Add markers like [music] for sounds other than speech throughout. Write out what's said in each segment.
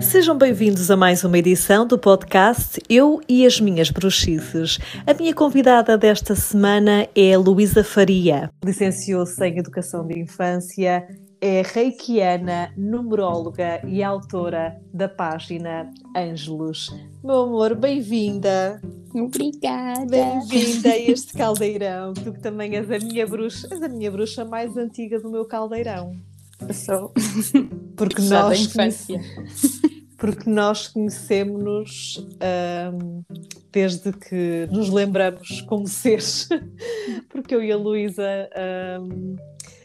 Sejam bem-vindos a mais uma edição do podcast Eu e as Minhas Bruxices. A minha convidada desta semana é Luísa Faria. Licenciou-se em Educação de Infância, é reikiana, numeróloga e autora da página Ângelos. Meu amor, bem-vinda. Obrigada. Bem-vinda a este [laughs] caldeirão. Tu que também és a minha bruxa, és a minha bruxa mais antiga do meu caldeirão. Sou. Porque da nós infância. Porque nós conhecemos-nos ahm, desde que nos lembramos como seres, [laughs] porque eu e a Luísa ahm,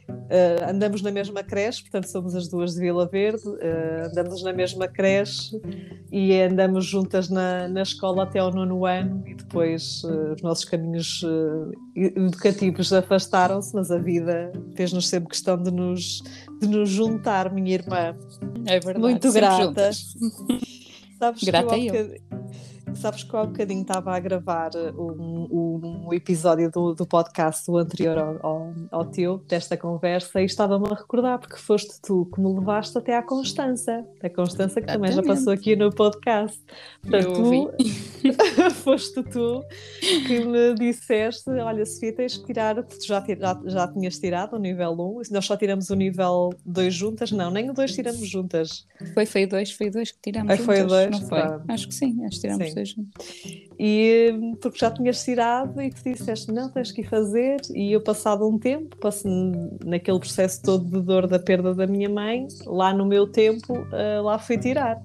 ah, andamos na mesma creche, portanto somos as duas de Vila Verde, ah, andamos na mesma creche e andamos juntas na, na escola até ao nono ano e depois ah, os nossos caminhos educativos afastaram-se, mas a vida fez-nos sempre questão de nos, de nos juntar, minha irmã. É verdade. Muito grata. Sabes Grata que eu, eu. Sabes que eu há bocadinho estava a gravar um, um- um episódio do, do podcast o anterior ao, ao, ao teu, desta conversa, e estava-me a recordar, porque foste tu que me levaste até à Constança. A Constança que também já Exatamente. passou aqui no podcast. Portanto, tu, [laughs] foste tu que me disseste: Olha, Sofia, tens que tirar, tu já, ti- já, tinhas tirado o nível 1, nós só tiramos o nível 2 juntas, não, nem o 2 tiramos juntas. Foi, foi dois, foi dois que tiramos Ah, foi não foi? Pronto. Acho que sim, acho que tiramos Sim. dois juntos. E porque já tinhas tirado e tu disseste, não, tens que ir fazer. E eu, passado um tempo, naquele processo todo de dor da perda da minha mãe, lá no meu tempo, ah, lá fui tirar.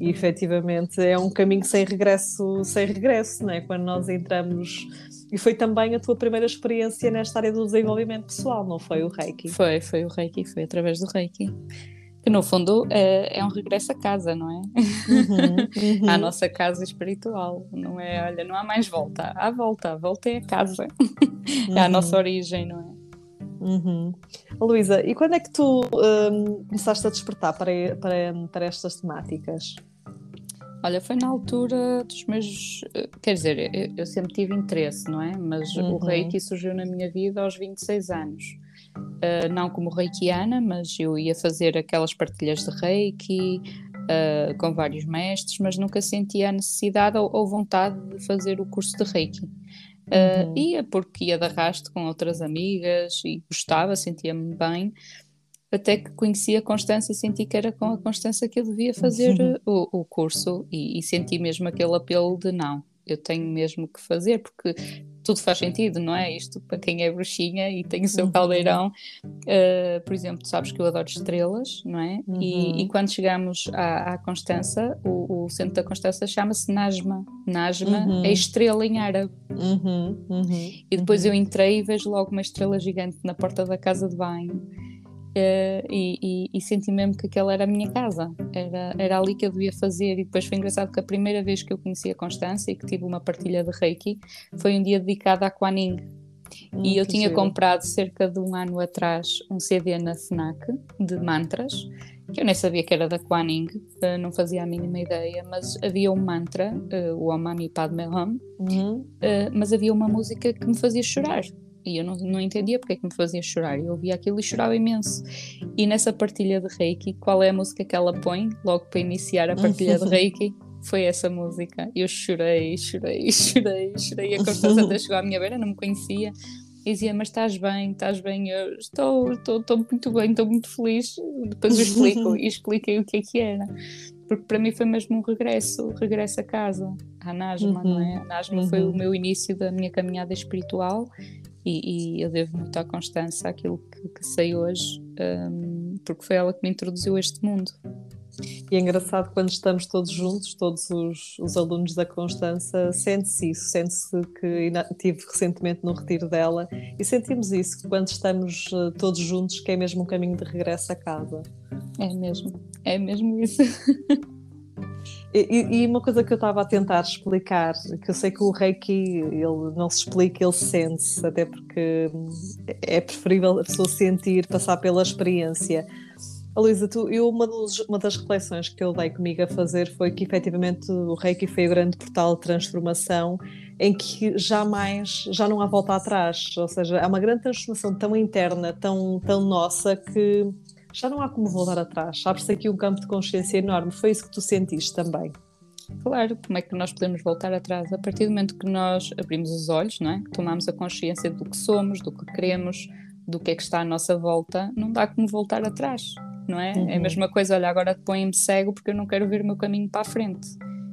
E efetivamente é um caminho sem regresso, sem regresso, né? quando nós entramos. E foi também a tua primeira experiência nesta área do desenvolvimento pessoal, não foi o Reiki? Foi, foi o Reiki, foi através do Reiki. Que no fundo é, é um regresso a casa, não é? Uhum, [laughs] uhum. À nossa casa espiritual. Não é, olha, não há mais volta. Há volta, volta é a casa. [laughs] É a Uhum. nossa origem, não é? Uhum. Luísa, e quando é que tu hum, começaste a despertar para, para, para estas temáticas? Olha, foi na altura dos meus. eh, Quer dizer, eu, eu sempre tive interesse, não é? Mas Uhum. o Reiki surgiu na minha vida aos 26 anos. Eh, não como Reikiana, mas eu ia fazer aquelas partilhas de Reiki eh, com vários mestres, mas nunca sentia a necessidade ou, ou vontade de fazer o curso de Reiki. Uhum. Ia porque ia de arrasto com outras amigas e gostava, sentia-me bem. Até que conheci a Constância e senti que era com a Constância que eu devia fazer Uhum. o, o curso e, e senti mesmo aquele apelo de não, eu tenho mesmo que fazer porque tudo faz sentido, não é? Isto para quem é bruxinha e tem o seu Uhum. caldeirão, eh, por exemplo, tu sabes que eu adoro estrelas, não é? Uhum. E, e quando chegamos à, à Constança, o, o centro da Constança chama-se Najma. Najma Uhum. é estrela em árabe. Uhum, uhum, E depois eu entrei e vejo logo uma estrela gigante na porta da casa de banho. Eh, e, e- e senti mesmo que aquela era a minha casa, era, era ali que eu devia fazer. E depois foi engraçado que a primeira vez que eu conheci a Constância e que tive uma partilha de Reiki foi um dia dedicado à Kuan Hum, e eu tinha giro. comprado cerca de um ano atrás um CD na FNAC de mantras, que eu nem sabia que era da Kuan Yin, eh, não fazia a mínima ideia, mas havia um mantra, eh, o Om Mani Padme Hum, Uhum, Uh, mas havia uma música que me fazia chorar. E eu não, não entendia porque é que me fazia chorar. Eu ouvia aquilo e chorava imenso. E nessa partilha de Reiki, qual é a música que ela põe logo para iniciar a partilha de [laughs] Reiki? Foi essa música. Eu chorei, chorei, [laughs] chorei, chorei. A Constância [laughs] até chegou à minha beira, não me conhecia. E dizia, mas estás bem, estás bem? Eu estou, estou, estou muito bem, estou muito feliz. Depois eu explico e expliquei o que é que era. Porque para mim foi mesmo um regresso, regresso a casa, à Nasma, não é? A Nasma foi Uhum. o meu início da minha caminhada espiritual e, e eu devo muito à Constância aquilo que, que sei hoje, hum, porque foi ela que me introduziu a este mundo. E é engraçado quando estamos todos juntos, todos os, os alunos da Constança, sente-se isso, sente-se que estive recentemente no retiro dela e sentimos isso, que quando estamos eh, todos juntos, que é mesmo um caminho de regresso a casa. É mesmo, é mesmo isso. [laughs] E, e- uma coisa que eu estava a tentar explicar, que eu sei que o Reiki ele não se explica, ele sente-se, até porque é preferível a pessoa sentir, passar pela experiência. Luísa, tu, eu, uma, dos- uma das reflexões que eu dei comigo a fazer foi que efetivamente o Reiki foi o grande portal de transformação em que jamais, já não há volta atrás, ou seja, é uma grande transformação tão interna, tão, tão nossa que já não há como voltar atrás. Abre-se aqui um campo de consciência enorme. Foi isso que tu sentiste também. Claro, como é que nós podemos voltar atrás? A partir do momento que nós abrimos os olhos, não é? tomamos a consciência do que somos, do que queremos, do que é que está à nossa volta, não dá como voltar atrás, não é? Uhum. É a uhum. mesma coisa, olha, agora põe-me cego porque eu não quero ver o meu caminho para a frente.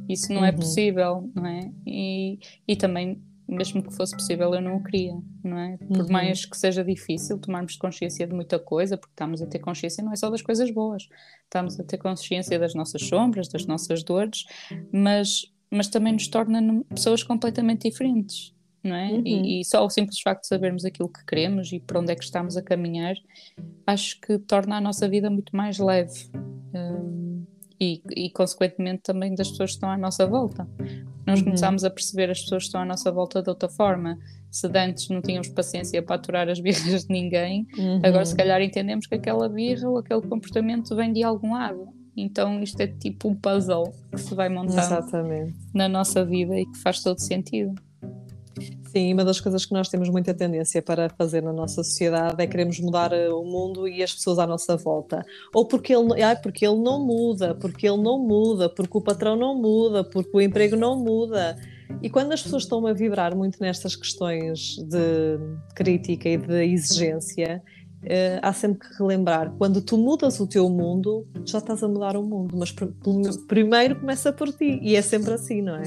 Isso não é uhum. é possível, não é? E, e também, mesmo que fosse possível, eu não o queria, não é? Por uhum. mais que seja difícil tomarmos consciência de muita coisa, porque estamos a ter consciência não é só das coisas boas, estamos a ter consciência das nossas sombras, das nossas dores, mas, mas também nos torna pessoas completamente diferentes não é? Uhum. E, e, só o simples facto de sabermos aquilo que queremos e para onde é que estamos a caminhar, acho que torna a nossa vida muito mais leve. Um, e, e, consequentemente, também das pessoas que estão à nossa volta. Nós uhum. começamos a perceber as pessoas que estão à nossa volta de outra forma. Se antes não tínhamos paciência para aturar as birras de ninguém, uhum. agora se calhar entendemos que aquela birra ou aquele comportamento vem de algum lado. Então isto é tipo um puzzle que se vai montando na nossa vida e que faz todo sentido. Sim, uma das coisas que nós temos muita tendência para fazer na nossa sociedade é queremos mudar eh, o mundo e as pessoas à nossa volta. Ou porque ele, ah, porque ele não muda, porque ele não muda, porque o patrão não muda, porque o emprego não muda. E quando as pessoas estão a vibrar muito nestas questões de crítica e de exigência, eh, há sempre que relembrar: quando tu mudas o teu mundo, já estás a mudar o mundo, mas pr primeiro começa por ti, e é sempre assim, não é?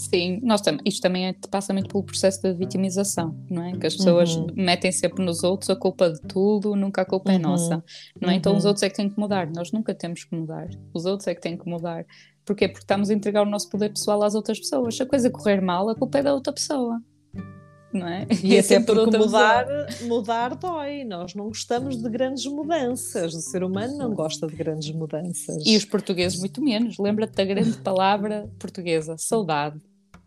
Sim, nós tam isto também é, passa muito pelo processo da vitimização, não é? Que as pessoas uhum. metem sempre nos outros a culpa de tudo, nunca a culpa é uhum. é nossa, não é? Então os uhum. outros é que têm que mudar, nós nunca temos que mudar, os outros é que têm que mudar. Porquê? Porque estamos a entregar o nosso poder pessoal às outras pessoas. Se a coisa correr mal, a culpa é da outra pessoa. Não é? E, [laughs] e é até porque mudar, mudar dói. Nós não gostamos de grandes mudanças. O ser humano não gosta de grandes mudanças. E os portugueses muito menos. Lembra-te da grande palavra portuguesa, saudade.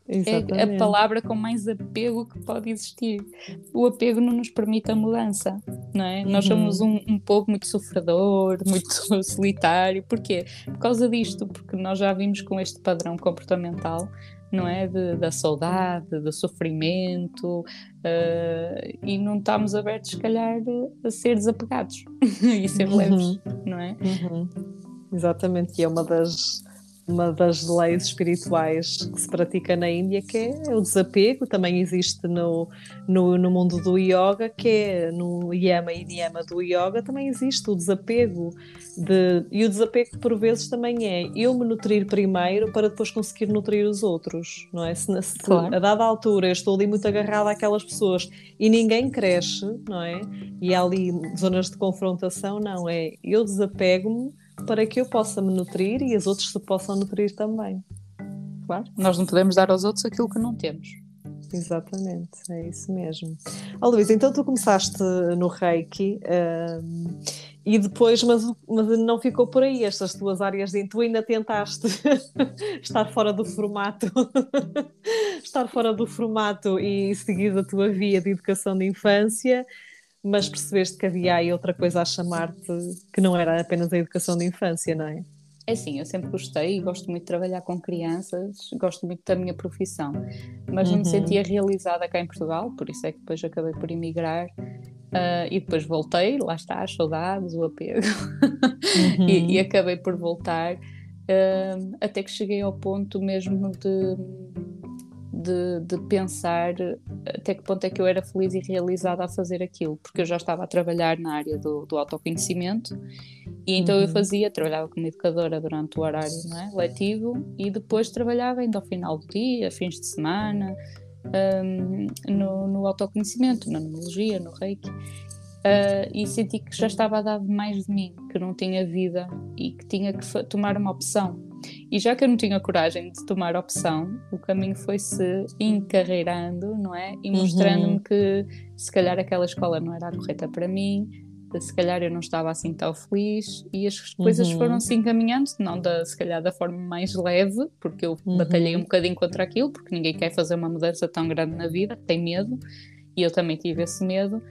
Exatamente. É a palavra com mais apego que pode existir. O apego não nos permite a mudança, não é? Uhum. Nós somos um, um povo muito sofredor, [laughs] muito solitário. Porquê? Por causa disto, porque nós já vimos com este padrão comportamental, não é? De, da saudade, do sofrimento, uh, e não estamos abertos, se calhar, a ser desapegados [laughs] e ser uhum. leves, não é? Uhum. Exatamente, e é uma das uma das leis espirituais que se pratica na Índia, que é o desapego, também existe no, no, no mundo do yoga, que é no yama e niyama do yoga, também existe o desapego. De, e o desapego, por vezes, também é eu me nutrir primeiro para depois conseguir nutrir os outros, não é? Se, se claro. a dada altura eu estou ali muito agarrada àquelas pessoas e ninguém cresce, não é? E há ali zonas de confrontação, não, é eu desapego-me para que eu possa me nutrir e os outros se possam nutrir também. Claro, nós não podemos dar aos outros aquilo que não temos. Exatamente, é isso mesmo. Oh, Luís, então tu começaste no Reiki um, e depois, mas, mas não ficou por aí estas tuas áreas de tu ainda tentaste [laughs] estar fora do formato, [laughs] estar fora do formato e seguir a tua via de educação de infância mas percebeste que havia aí outra coisa a chamar-te que não era apenas a educação de infância, não é? É sim, eu sempre gostei e gosto muito de trabalhar com crianças, gosto muito da minha profissão, mas uhum. não me uhum. sentia realizada cá em Portugal, por isso é que depois acabei por emigrar uh, e depois voltei, lá está, as saudades, o apego, uhum. [laughs] e, e, acabei por voltar, uh, até que cheguei ao ponto mesmo de de, de, pensar até que ponto é que eu era feliz e realizada a fazer aquilo, porque eu já estava a trabalhar na área do, do autoconhecimento e então uhum. eu fazia, trabalhava como educadora durante o horário é? letivo e depois trabalhava ainda ao final do dia, fins de semana, um, no, no autoconhecimento, na numerologia, no reiki. Uh, e senti que já estava a dar mais de mim, que não tinha vida e que tinha que tomar uma opção e já que eu não tinha coragem de tomar opção, o caminho foi-se encarreirando, não é? E mostrando-me uhum. que se calhar aquela escola não era a correta para mim, se calhar eu não estava assim tão feliz e as coisas uhum. foram se encaminhando, não da, se calhar da forma mais leve, porque eu uhum. batalhei um bocadinho contra aquilo, porque ninguém quer fazer uma mudança tão grande na vida, tem medo, e eu também tive esse medo,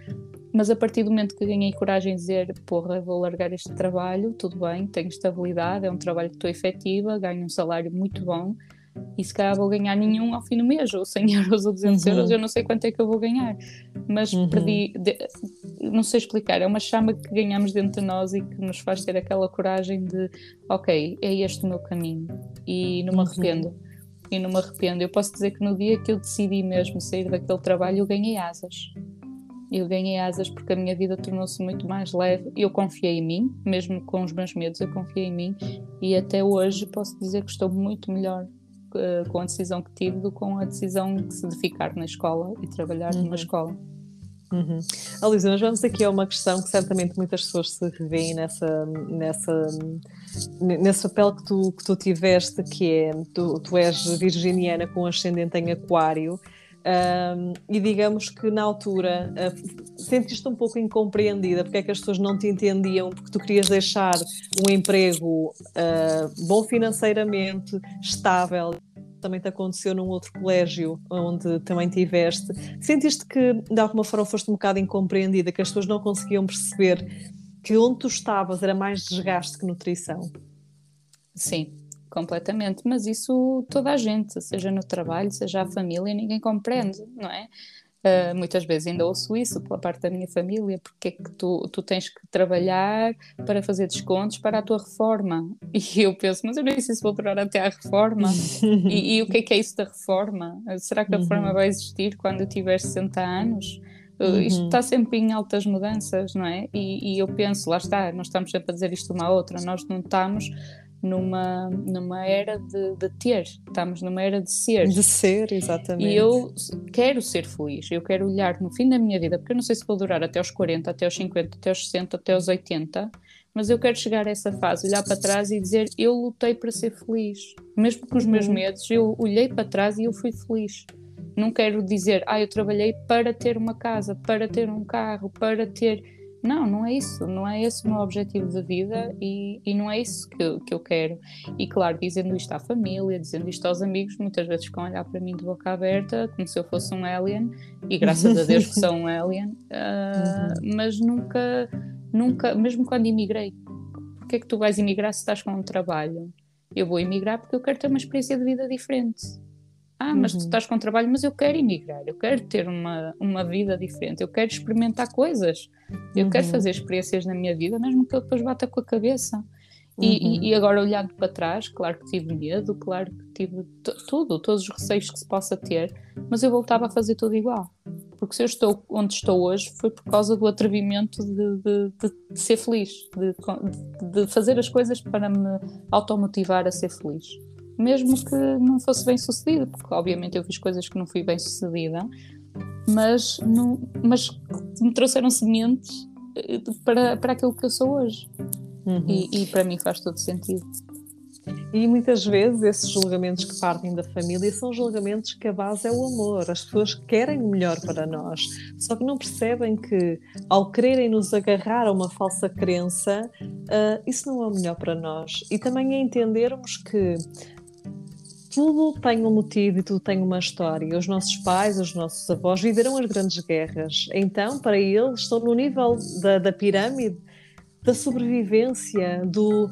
mas a partir do momento que ganhei coragem de dizer, porra, vou largar este trabalho, tudo bem, tenho estabilidade, é um trabalho que estou efetiva, ganho um salário muito bom, e se calhar vou ganhar nenhum ao fim do mês, ou 100 [laughs] euros ou 200 uhum. euros, eu não sei quanto é que eu vou ganhar. Mas uhum. perdi, de, não sei explicar, é uma chama que ganhamos dentro de nós e que nos faz ter aquela coragem de, ok, é este o meu caminho e não me uhum. arrependo. E não me arrependo. Eu posso dizer que no dia que eu decidi mesmo sair daquele trabalho, eu ganhei asas eu ganhei asas porque a minha vida tornou-se muito mais leve. Eu confiei em mim, mesmo com os meus medos, eu confiei em mim e até hoje posso dizer que estou muito melhor uh, com a decisão que tive do que com a decisão de ficar na escola e trabalhar uhum. numa escola. Uhum. Alisa, nós vamos aqui a uma questão que certamente muitas pessoas se revêem nessa, nessa, nesse papel que tu, que tu tiveste, que é, tu, tu és virginiana com ascendente em aquário, um, e digamos que na altura uh, sentiste um pouco incompreendida porque é que as pessoas não te entendiam, porque tu querias deixar um emprego uh, bom financeiramente, estável. Também te aconteceu num outro colégio onde também tiveste. Sentiste que de alguma forma foste um bocado incompreendida, que as pessoas não conseguiam perceber que onde tu estavas era mais desgaste que nutrição? Sim, completamente, mas isso toda a gente, seja no trabalho, seja a família, ninguém compreende, não é? Uh, muitas vezes ainda ouço isso pela parte da minha família, porque é que tu, tu tens que trabalhar para fazer descontos para a tua reforma? [laughs] E eu penso, mas eu nem sei se vou durar até à reforma. e, e, o que é que é isso da reforma? Será que a reforma uhum. vai existir quando eu tiver 60 anos? Uh, uhum. Isto está sempre em altas mudanças, não é? E, e, eu penso, lá está, nós estamos sempre a dizer isto uma à outra, nós não estamos numa, numa era de, de, ter, estamos numa era de ser. De ser, exatamente. E eu quero ser feliz, eu quero olhar no fim da minha vida, porque eu não sei se vou durar até aos 40, até aos 50, até aos 60, até aos 80, mas eu quero chegar a essa fase, olhar para trás e dizer eu lutei para ser feliz. Mesmo com os meus uhum. medos, eu olhei para trás e eu fui feliz. Não quero dizer, ah, eu trabalhei para ter uma casa, para ter um carro, para ter não, não é isso, não é esse o meu objetivo de vida e, e não é isso que eu, que eu quero. E claro, dizendo isto à família, dizendo isto aos amigos, muitas vezes ficam a olhar para mim de boca aberta, como se eu fosse um alien, e graças a Deus que sou um alien, [laughs] uh, mas nunca, nunca, mesmo quando imigrei, porque é que tu vais imigrar se estás com um trabalho? Eu vou imigrar porque eu quero ter uma experiência de vida diferente. Ah, mas uhum. tu estás com trabalho, mas eu quero emigrar, eu quero ter uma, uma vida diferente, eu quero experimentar coisas, eu uhum. quero fazer experiências na minha vida, mesmo que eu depois bata com a cabeça. E, uhum. e, agora olhando para trás, claro que tive medo, claro que tive tudo, todos os receios que se possa ter, mas eu voltava a fazer tudo igual. Porque se eu estou onde estou hoje foi por causa do atrevimento de, de, de, de ser feliz, de, fazer as coisas para me automotivar a ser feliz mesmo que não fosse bem sucedido, porque obviamente eu fiz coisas que não fui bem sucedida, mas, não, mas me trouxeram sementes eh, para, para aquilo que eu sou hoje. Uhum. E, e para mim faz todo sentido. E muitas vezes esses julgamentos que partem da família são julgamentos que a base é o amor. As pessoas querem o melhor para nós, só que não percebem que ao quererem nos agarrar a uma falsa crença, uh, isso não é o melhor para nós. E também é entendermos que tudo tem um motivo e tudo tem uma história. Os nossos pais, os nossos avós viveram as grandes guerras. Então, para eles, estão no nível da, da pirâmide da sobrevivência, do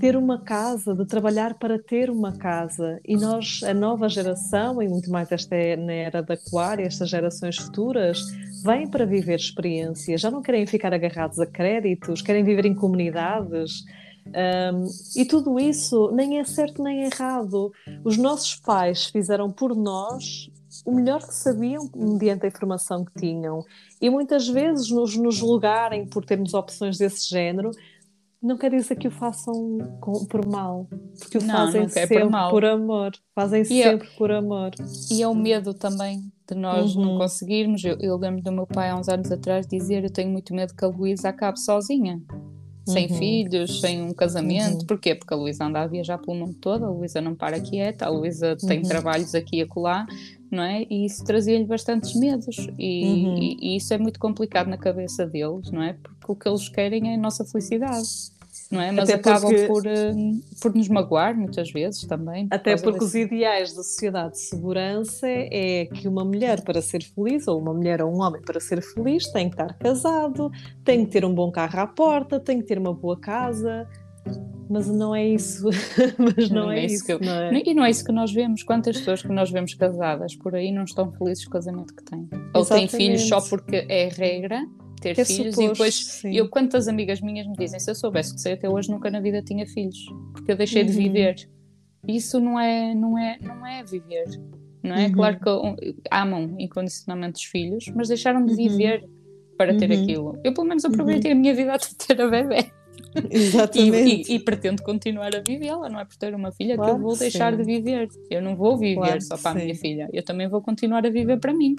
ter uma casa, de trabalhar para ter uma casa. E nós, a nova geração, e muito mais esta é na era da aquário, estas gerações futuras, vêm para viver experiências, já não querem ficar agarrados a créditos, querem viver em comunidades um, e tudo isso nem é certo nem é errado. Os nossos pais fizeram por nós o melhor que sabiam mediante a informação que tinham. E muitas vezes nos, nos julgarem por termos opções desse género, não quer dizer que o façam com, por mal, porque o não, fazem não sempre por, por, amor, fazem e é sempre é, por amor. E é o medo também de nós uhum. não conseguirmos. Eu, eu lembro do meu pai há uns anos atrás dizer: Eu tenho muito medo que a Luísa acabe sozinha sem uhum. filhos, sem um casamento. Uhum. Porquê? Porque a Luísa anda a viajar pelo mundo todo, a Luísa não para quieta, a Luísa tem uhum. trabalhos aqui e acolá, não é? E isso trazia-lhe bastantes medos. E, uhum. e, e, isso é muito complicado na cabeça deles, não é? Porque o que eles querem é a nossa felicidade não é? Mas até acabam porque... por, uh, por nos magoar muitas vezes também. Por até porque desse... os ideais da sociedade de segurança é que uma mulher para ser feliz, ou uma mulher ou um homem para ser feliz, tem que estar casado, tem que ter um bom carro à porta, tem que ter uma boa casa. mas não é isso. [laughs] mas não, não é, é, isso. Eu... Não é? E não é isso que nós vemos. Quantas pessoas que nós vemos casadas por aí não estão felizes com o casamento que têm? Ou têm filhos só porque é regra ter que filhos suposto, e depois sim. eu quantas amigas minhas me dizem se eu soubesse que sei até hoje nunca na vida tinha filhos porque eu deixei uhum. de viver isso não é não é não é viver não é uhum. claro que amam incondicionalmente os filhos mas deixaram de uhum. viver uhum. para ter uhum. aquilo eu pelo menos aproveitei uhum. a minha vida até ter a bebê Exatamente. [laughs] E, e, e, pretendo continuar a vivê-la, não é por ter uma filha claro que eu vou deixar sim. de viver. Eu não vou viver claro só para a minha filha, eu também vou continuar a viver para mim.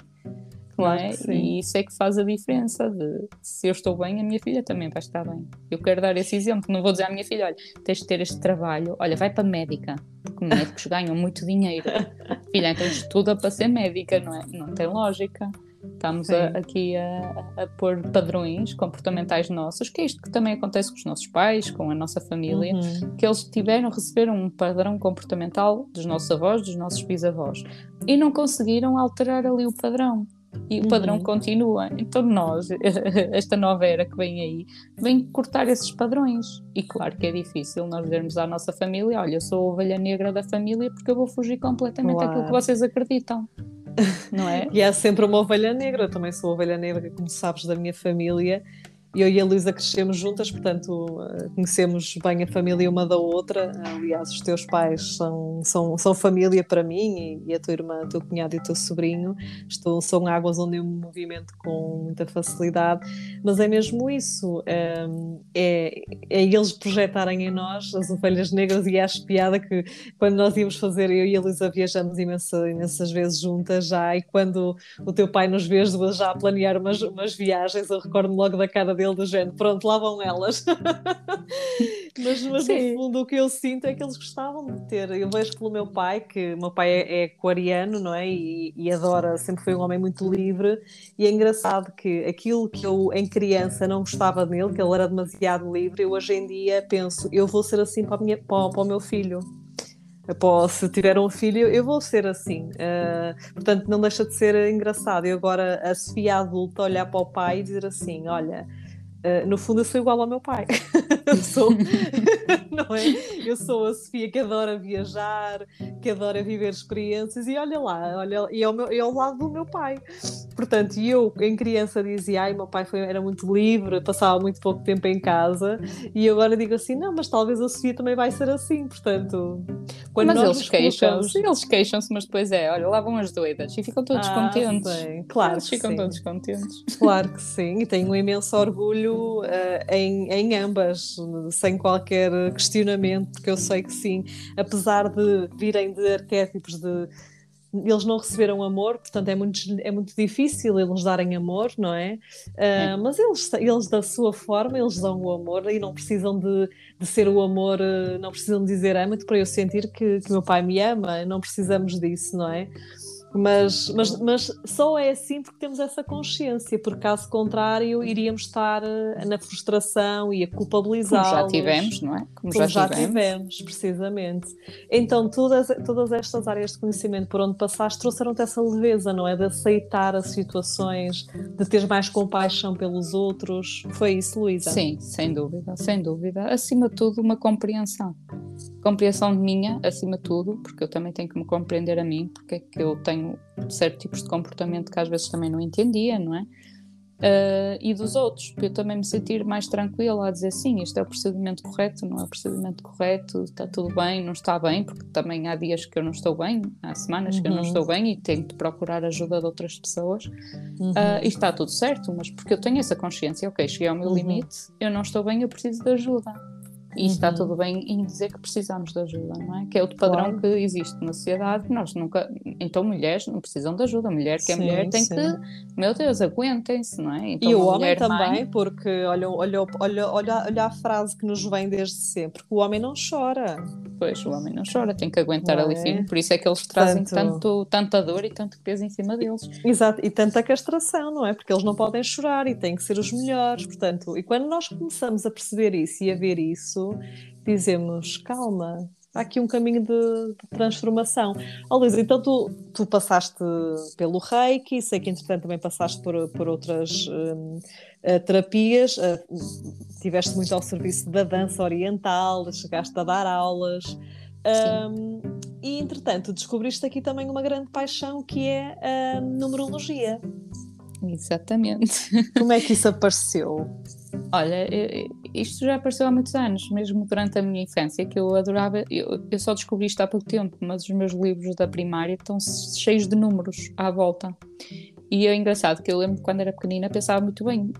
Claro é? E isso é que faz a diferença de se eu estou bem, a minha filha também vai estar bem. Eu quero dar esse exemplo, não vou dizer à minha filha, olha, tens de ter este trabalho, olha, vai para médica, porque médicos ganham muito dinheiro. [laughs] filha, então estuda para ser médica, não é? Não tem lógica. Estamos a, aqui a, a, pôr padrões comportamentais nossos, que é isto que também acontece com os nossos pais, com a nossa família, uhum. que eles tiveram, receberam um padrão comportamental dos nossos avós, dos nossos bisavós, e não conseguiram alterar ali o padrão. E o padrão uhum. continua. Então, nós, [laughs] esta nova era que vem aí, vem cortar esses padrões. E claro que é difícil nós dizermos à nossa família: olha, eu sou a ovelha negra da família porque eu vou fugir completamente claro. daquilo que vocês acreditam não é? [laughs] e há sempre uma ovelha negra, eu também sou ovelha negra, como sabes, da minha família, eu e a Luísa crescemos juntas, portanto eh, conhecemos bem a família uma da outra. Aliás, os teus pais são, são, são família para mim e, a tua irmã, o teu cunhado e o teu sobrinho. Estou, são águas onde eu me movimento com muita facilidade, mas é mesmo isso: ehm, é, é eles projetarem em nós as ovelhas negras e acho piada que quando nós íamos fazer, eu e a Luísa viajamos imensa, imensas vezes juntas já, e quando o teu pai nos vê duas já a planear umas, umas viagens, eu recordo logo da cara dele do género, pronto, lá vão elas. [laughs] mas, mas no fundo o que eu sinto é que eles gostavam de ter. Eu vejo pelo meu pai, que o meu pai é, é aquariano, não é? E, e, adora, sempre foi um homem muito livre. E é engraçado que aquilo que eu em criança não gostava nele, que ele era demasiado livre, eu hoje em dia penso, eu vou ser assim para, minha, para, para o meu filho se tiver um filho, eu vou ser assim. Uh, portanto, não deixa de ser engraçado. E agora a Sofia adulta olhar para o pai e dizer assim: Olha, Uh, no fundo, eu sou igual ao meu pai. [laughs] eu sou, [laughs] não é? Eu sou a Sofia que adora viajar, que adora viver experiências, e olha lá, olha, e é, meu, é ao lado do meu pai. Portanto, eu, em criança, dizia: ai, meu pai foi, era muito livre, passava muito pouco tempo em casa, e agora digo assim: não, mas talvez a Sofia também vai ser assim. Portanto, quando mas eles queixam-se, eles queixam-se, mas depois é: olha, lá vão as doidas, e ficam todos ah, contentes. Sim, claro, eles ficam sim. todos contentes. Claro que sim, e tenho um imenso orgulho uh, em, em ambas, sem qualquer questionamento, porque eu sei que sim, apesar de virem de arquétipos de eles não receberam amor, portanto é muito, é muito difícil eles darem amor, não é? Uh, é. Mas eles, eles, da sua forma, eles dão o amor e não precisam de, de ser o amor, não precisam de dizer ama-te para eu sentir que, que meu pai me ama, não precisamos disso, não é? Mas, mas, mas só é assim porque temos essa consciência, porque caso contrário iríamos estar eh, na frustração e a culpabilizar. Como já tivemos, não é? Como, Como já, já tivemos. tivemos. precisamente. Então, todas, todas estas áreas de conhecimento por onde passaste trouxeram-te essa leveza, não é? De aceitar as situações, de ter mais compaixão pelos outros. Foi isso, Luísa? Sim, sem dúvida, sem dúvida. Acima de tudo, uma compreensão. Compreensão minha, acima de tudo, porque eu também tenho que me compreender a mim, porque é que eu tenho certos tipos de comportamento que às vezes também não entendia, não é? Uh, e dos outros, para eu também me sentir mais tranquila a dizer sim, isto é o procedimento correto, não é o procedimento correto, está tudo bem, não está bem, porque também há dias que eu não estou bem, há semanas uhum. que eu não uhum. estou bem e tenho de procurar ajuda de outras pessoas uhum. uh, e está tudo certo, mas porque eu tenho essa consciência, ok, cheguei ao meu uhum. limite, eu não estou bem, eu preciso de ajuda. E uhum. está tudo bem em dizer que precisamos de ajuda, não é? Que é outro padrão claro. que existe na sociedade. Nós nunca. Então, mulheres não precisam de ajuda. Mulher que é sim, mulher tem sim. que. Meu Deus, aguentem-se, não é? Então, e o homem também, mãe... porque olha, olha, olha, olha, olha a frase que nos vem desde sempre: que o homem não chora. Pois, o homem não chora, tem que aguentar não ali é? firme. Por isso é que eles trazem tanto... tanto, tanta dor e tanto peso em cima deles. Exato, e tanta castração, não é? Porque eles não podem chorar e têm que ser os melhores. Portanto, e quando nós começamos a perceber isso e a ver isso dizemos calma, há aqui um caminho de, de transformação. Oh, Luís, então tu, tu passaste pelo reiki, sei que entretanto também passaste por, por outras um, uh, terapias. Uh, tiveste muito ao serviço da dança oriental, chegaste a dar aulas. Um, e entretanto, descobriste aqui também uma grande paixão que é a numerologia. Exatamente. Como é que isso apareceu? [laughs] Olha, isto já apareceu há muitos anos, mesmo durante a minha infância, que eu adorava. Eu, eu só descobri isto há pouco tempo, mas os meus livros da primária estão cheios de números à volta. E é engraçado que eu lembro que quando era pequenina pensava muito bem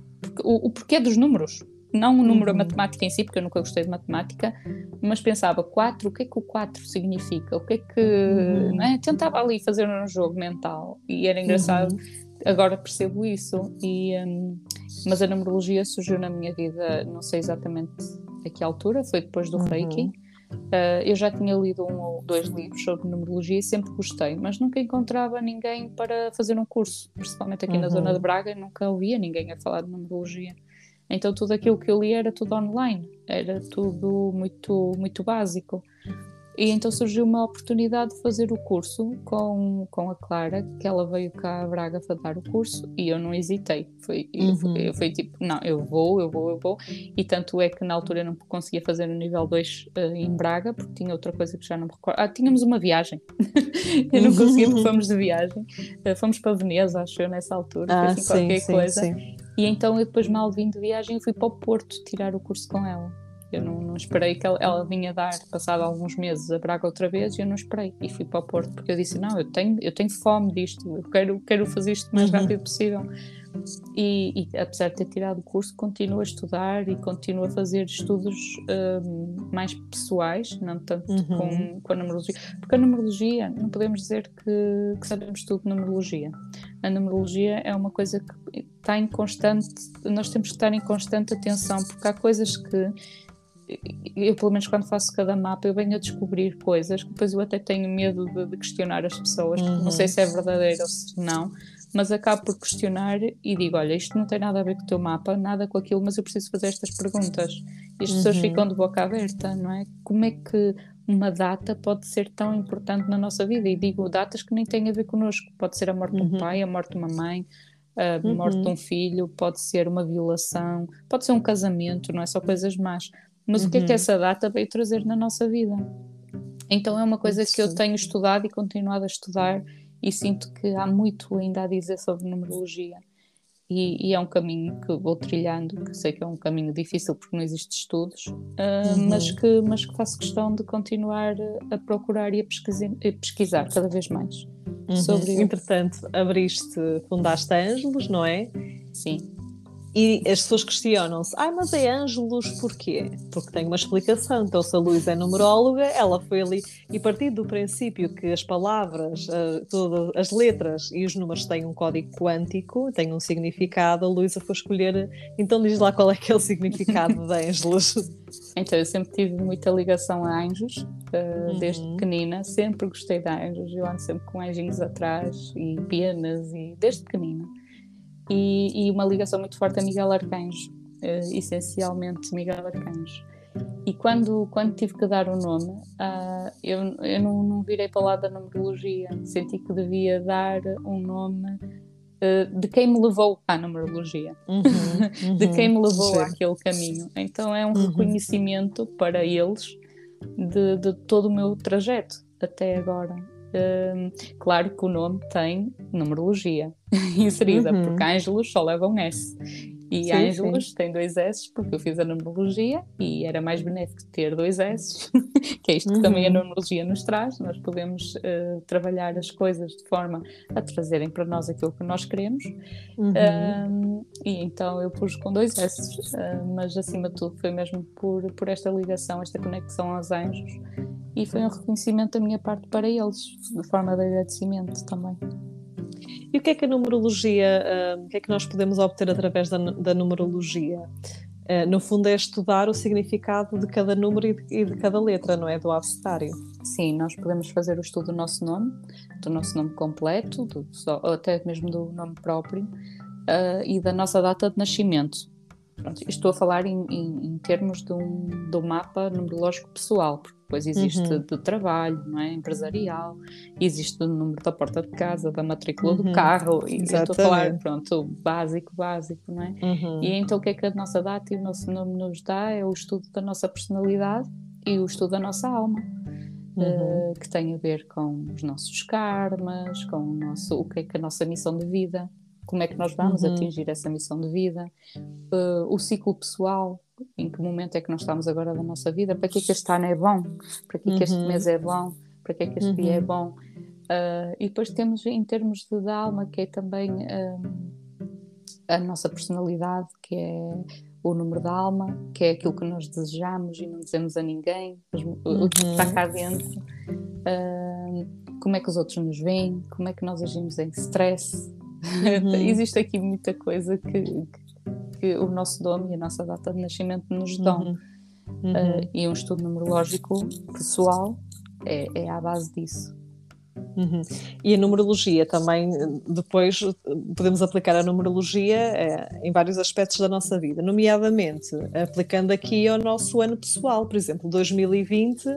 o, o porquê dos números. Não o número, uhum. a matemática em si, porque eu nunca gostei de matemática, mas pensava, 4, o que é que o 4 significa? O que é que. Uhum. É? Tentava ali fazer um jogo mental e era engraçado. Uhum. Agora percebo isso. E, um, mas a numerologia surgiu na minha vida, não sei exatamente a que altura, foi depois do uhum. Reiki. Uh, eu já tinha lido um ou dois livros sobre numerologia e sempre gostei, mas nunca encontrava ninguém para fazer um curso, principalmente aqui uhum. na zona de Braga, nunca ouvia ninguém a falar de numerologia. Então tudo aquilo que eu li era tudo online, era tudo muito, muito básico. E então surgiu uma oportunidade de fazer o curso com, com a Clara, que ela veio cá a Braga para dar o curso e eu não hesitei. Foi, uhum. eu, eu fui tipo, não, eu vou, eu vou, eu vou. E tanto é que na altura eu não conseguia fazer no nível 2 uh, eh, em Braga, porque tinha outra coisa que já não me recordo. Ah, tínhamos uma viagem. [laughs] eu não conseguia porque fomos de viagem. Uh, fomos para Veneza, acho eu, nessa altura. Ah, assim, sim, qualquer sim, coisa. Sim. E então eu depois mal vim de viagem fui para o Porto tirar o curso com ela. Eu não, não esperei que ela, ela, vinha dar, passado alguns meses, a Braga outra vez, e eu não esperei. E fui para o Porto, porque eu disse: Não, eu tenho, eu tenho fome disto, eu quero, quero fazer isto o mais uhum. rápido possível. E, e, apesar de ter tirado o curso, continuo a estudar e continuo a fazer estudos um, mais pessoais, não tanto uhum. com, com a numerologia. Porque a numerologia, não podemos dizer que, que sabemos tudo de numerologia. A numerologia é uma coisa que está em constante, nós temos que estar em constante atenção, porque há coisas que eu pelo menos quando faço cada mapa eu venho a descobrir coisas que depois eu até tenho medo de, de questionar as pessoas, uhum. não sei se é verdadeiro ou se não, mas acabo por questionar e digo, olha, isto não tem nada a ver com o teu mapa, nada com aquilo, mas eu preciso fazer estas perguntas. E as pessoas uhum. ficam de boca aberta, não é? Como é que uma data pode ser tão importante na nossa vida? E digo datas que nem têm a ver connosco, pode ser a morte uhum. de um uhum. pai, a morte de uma mãe, a morte de uhum. um filho, pode ser uma violação, pode ser um casamento, não é só coisas más mas uhum. o que é que uhum. essa data veio trazer na nossa vida? Então é uma coisa que eu tenho estudado e continuado a estudar e sinto que há muito ainda a dizer sobre numerologia. E, e, é um caminho que vou trilhando, que sei que é um caminho difícil porque não existem estudos, uh, uhum. mas, que, mas que faço questão de continuar a procurar e a pesquisar, a pesquisar cada vez mais uhum. sobre. Entretanto, abriste, fundaste Ângelos, não é? Sim. E as pessoas questionam-se, ah, mas é Ângelos porquê? Porque tem uma explicação. Então, se a Luísa é numeróloga, ela foi ali e partir do princípio que as palavras, uh, todas as letras e os números têm um código quântico, têm um significado, a Luísa foi escolher. Então, diz lá qual é que é o significado de Ângelos. [laughs] Então, eu sempre tive muita ligação a anjos, uh, uhum. desde pequenina, sempre gostei de anjos, eu ando sempre com anjinhos atrás e penas, e desde pequenina e, e uma ligação muito forte a Miguel Arcanjo, uh, essencialmente Miguel Arcanjo. E quando, quando tive que dar o um nome, uh, eu, eu não, não virei para lado da numerologia, senti que devia dar um nome uh, de quem me levou à numerologia, uhum, uhum, [laughs] de quem me levou sim. àquele caminho. Então é um uhum. reconhecimento para eles de, de todo o meu trajeto até agora claro que o nome tem numerologia [laughs] inserida, uhum. porque Ângelos só leva um S. E sim, Ângelos tem dois S porque eu fiz a numerologia e era mais benéfico ter dois S, [laughs] que é isto que uhum. também a uhum. numerologia nos traz. Nós podemos uh, trabalhar as coisas de forma a trazerem para nós aquilo que nós queremos. Uhum. e então eu pus com dois S, uh, mas acima de tudo foi mesmo por, por esta ligação, esta conexão aos anjos. E foi um reconhecimento da minha parte para eles, de forma de agradecimento também. E o que é que a numerologia, uh, o que é que nós podemos obter através da, da numerologia? Uh, no fundo é estudar o significado de cada número e de, e de cada letra, não é? Do abecedário. Sim, nós podemos fazer o estudo do nosso nome, do nosso nome completo, do, ou até mesmo do nome próprio, uh, e da nossa data de nascimento. Pronto, estou a falar em, em, em termos de um, de um mapa numerológico pessoal, porque depois existe uhum. de trabalho, não é? empresarial, existe o número da porta de casa, da matrícula uhum. do carro, e estou a falar, pronto, básico, básico, não é? Uhum. E então o que é que a nossa data e o nosso nome nos dá é o estudo da nossa personalidade e o estudo da nossa alma. Uh, que tem a ver com os nossos karmas, com o nosso, o que é que a nossa missão de vida, como é que nós vamos uhum. atingir essa missão de vida, uh, o ciclo pessoal, em que momento é que nós estamos agora da nossa vida, para que é que este ano é bom, para que é que este uhum. mês é bom, para que é que este uhum. dia é uhum. bom. Uh, e depois temos em termos de, alma, que é também uh, a nossa personalidade, que é o número da alma, que é aquilo que nós desejamos e não dizemos a ninguém, o que está cá dentro, uh, como é que os outros nos veem, como é que nós agimos em stress. [laughs] Uhum. Existe aqui muita coisa que, que o nosso dom e a nossa data de nascimento nos dão. Uhum. Uhum. Uh, e um estudo numerológico pessoal é, é à base disso. Uhum. E a numerologia também, depois podemos aplicar a numerologia é, em vários aspectos da nossa vida, nomeadamente aplicando aqui ao nosso ano pessoal, por exemplo, 2020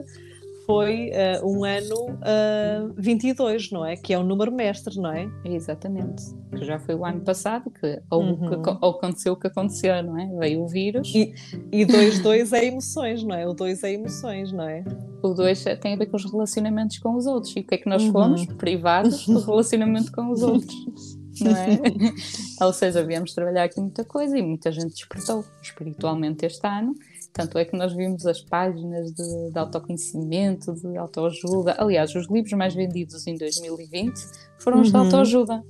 foi uh, um ano uh, eh, 22, não é? Que é um número mestre, não é? Exatamente. Que já foi o ano passado que, ou, uhum. que ou aconteceu o que aconteceu, não é? Veio o vírus. E, e 2, 2 é emoções, não é? O 2 é emoções, não é? O 2 tem a ver com os relacionamentos com os outros. E o que é que nós uhum. fomos? Privados do relacionamento com os outros. [laughs] Não é? Ou seja, viemos trabalhar aqui muita coisa e muita gente despertou espiritualmente este ano tanto é que nós vimos as páginas de, de autoconhecimento, de autoajuda. Aliás, os livros mais vendidos em 2020 foram os de uhum. autoajuda.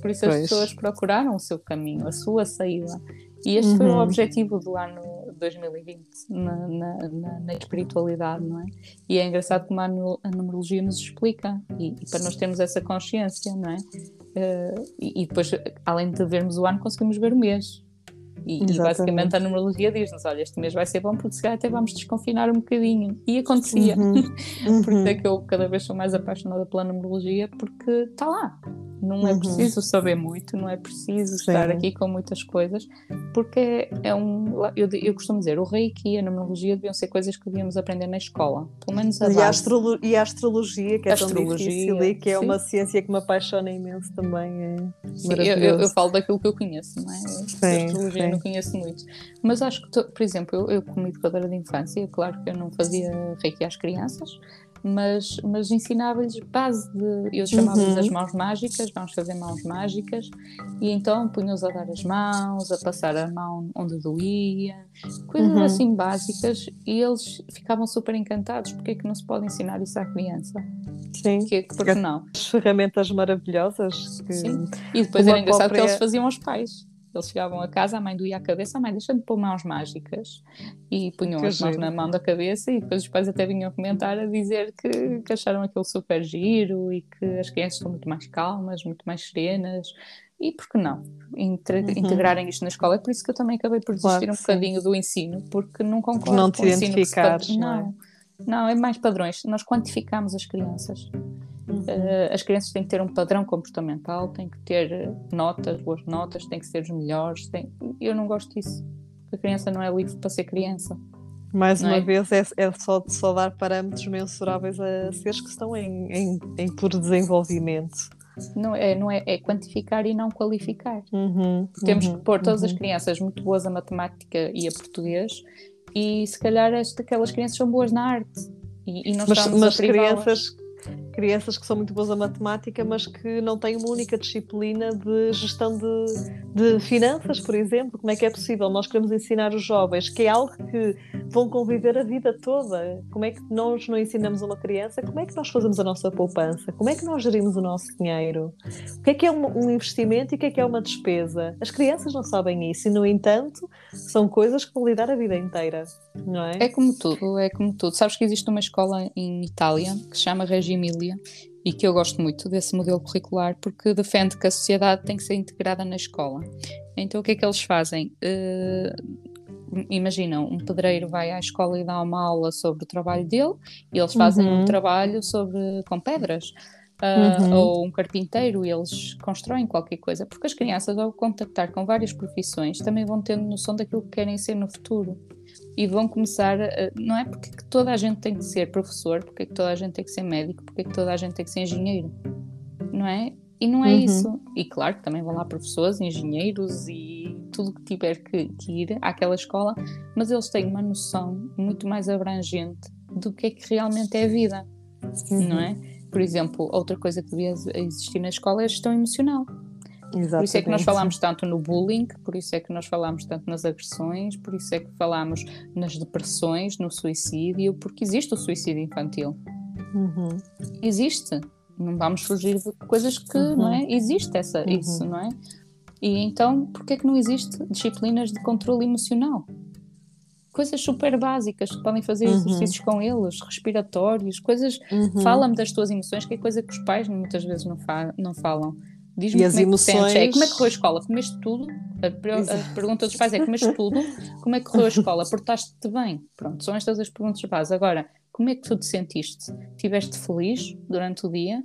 Por isso as pessoas procuraram o seu caminho, a sua saída. E este uhum. foi o uhum. objetivo do ano 2020 na, na, na, na, espiritualidade, não é? E é engraçado como a, a numerologia nos explica e, e, para nós termos essa consciência, não é? Uh, e, e, depois, além de vermos o ano, conseguimos ver o mês. E, e, basicamente a numerologia diz-nos: olha, este mês vai ser bom porque se calhar até vamos desconfinar um bocadinho. E acontecia. Uhum. Uhum. [laughs] Por isso é que eu cada vez sou mais apaixonada pela numerologia porque está lá. Não é uhum. preciso saber muito, não é preciso Sim. estar aqui com muitas coisas, porque é um. Eu, eu costumo dizer: o reiki e a numerologia deviam ser coisas que devíamos aprender na escola. Pelo menos a e, a astrolo e a astrologia, que é astrologia, tão difícil e que é sim. uma ciência que me apaixona imenso também. É sim, eu, eu, eu, falo daquilo que eu conheço, não é? Sim, astrologia. Não conheço muito. Mas acho que, por exemplo, eu, eu como educadora de infância, claro que eu não fazia reiki às crianças, mas, mas ensinava-lhes base de. Eu chamava-lhes uhum. as mãos mágicas, vamos fazer mãos mágicas, e então punha-os a dar as mãos, a passar a mão onde doía, coisas uhum. assim básicas, e eles ficavam super encantados. Porque é que não se pode ensinar isso à criança? Sim. Que, porque não? As ferramentas maravilhosas. Que... Sim. E depois era engraçado própria... que eles faziam aos pais. Eles chegavam a casa, a mãe doía a cabeça, a mãe deixa-me pôr mãos mágicas e punham que as mãos na mão da cabeça e depois os pais até vinham comentar a dizer que, que acharam aquilo super giro e que as crianças estão muito mais calmas, muito mais serenas e por que não uhum. integrarem isto na escola? É por isso que eu também acabei por desistir claro, um bocadinho sim. do ensino, porque não concordo não com o ensino que se não, não, é? não, é mais padrões. Nós quantificamos as crianças. Uhum. Uh, as crianças têm que ter um padrão comportamental, têm que ter eh, notas, boas notas, têm que ser os melhores. Têm... Eu não gosto disso. A criança não é livre para ser criança. Mais uma é? vez, é, é, só, só dar parâmetros mensuráveis a seres que estão em, em, em puro desenvolvimento. Não é, não é, é quantificar e não qualificar. Uhum, Temos uhum, que pôr todas uhum. as crianças muito boas a matemática e a português, e se calhar esta, aquelas crianças são boas na arte. E, e não mas, mas crianças crianças que são muito boas a matemática, mas que não têm uma única disciplina de gestão de, de finanças, por exemplo. Como é que é possível? Nós queremos ensinar os jovens que é algo que vão conviver a vida toda. Como é que nós não ensinamos uma criança? Como é que nós fazemos a nossa poupança? Como é que nós gerimos o nosso dinheiro? O que é que é um, investimento e o que é que é uma despesa? As crianças não sabem isso e, no entanto, são coisas que vão lidar a vida inteira, não é? É como tudo, é como tudo. Sabes que existe uma escola em Itália que se chama Reggio Emilia e que eu gosto muito desse modelo curricular porque defende que a sociedade tem que ser integrada na escola. Então o que é que eles fazem? Uh, imaginam, um pedreiro vai à escola e dá uma aula sobre o trabalho dele e eles fazem uhum. um trabalho sobre com pedras. Uh, uhum. ou um carpinteiro, e eles constroem qualquer coisa, porque as crianças, ao contactar com várias profissões, também vão tendo noção daquilo que querem ser no futuro. E vão começar, a, não é porque que toda a gente tem que ser professor, porque que toda a gente tem que ser médico, porque que toda a gente tem que ser engenheiro, não é? E não é uhum. isso. E claro que também vão lá professores, engenheiros e tudo que tiver que, que, ir àquela escola, mas eles têm uma noção muito mais abrangente do que é que realmente é a vida, uhum. não é? Por exemplo, outra coisa que devia existir na escola é a gestão emocional. Exatamente. Por isso é que nós falamos tanto no bullying, por isso é que nós falamos tanto nas agressões, por isso é que falamos nas depressões, no suicídio, porque existe o suicídio infantil. Uhum. Existe. Não vamos fugir de coisas que, uhum. não é? Existe essa, uhum. isso, não é? E então, por que é que não existe disciplinas de controle emocional? coisas super básicas que podem fazer uhum. exercícios com eles, respiratórios, coisas. Uhum. Fala-me das tuas emoções, que é coisa que os pais muitas vezes não, fa não falam. Diz-me como, é emoções... é, como é que correu a escola? Comeste tudo? A, a pergunta dos pais é: comeste tudo? Como é que correu a escola? Portaste-te bem? Pronto, são estas as perguntas básicas. Agora, como é que tu te sentiste? Estiveste feliz durante o dia?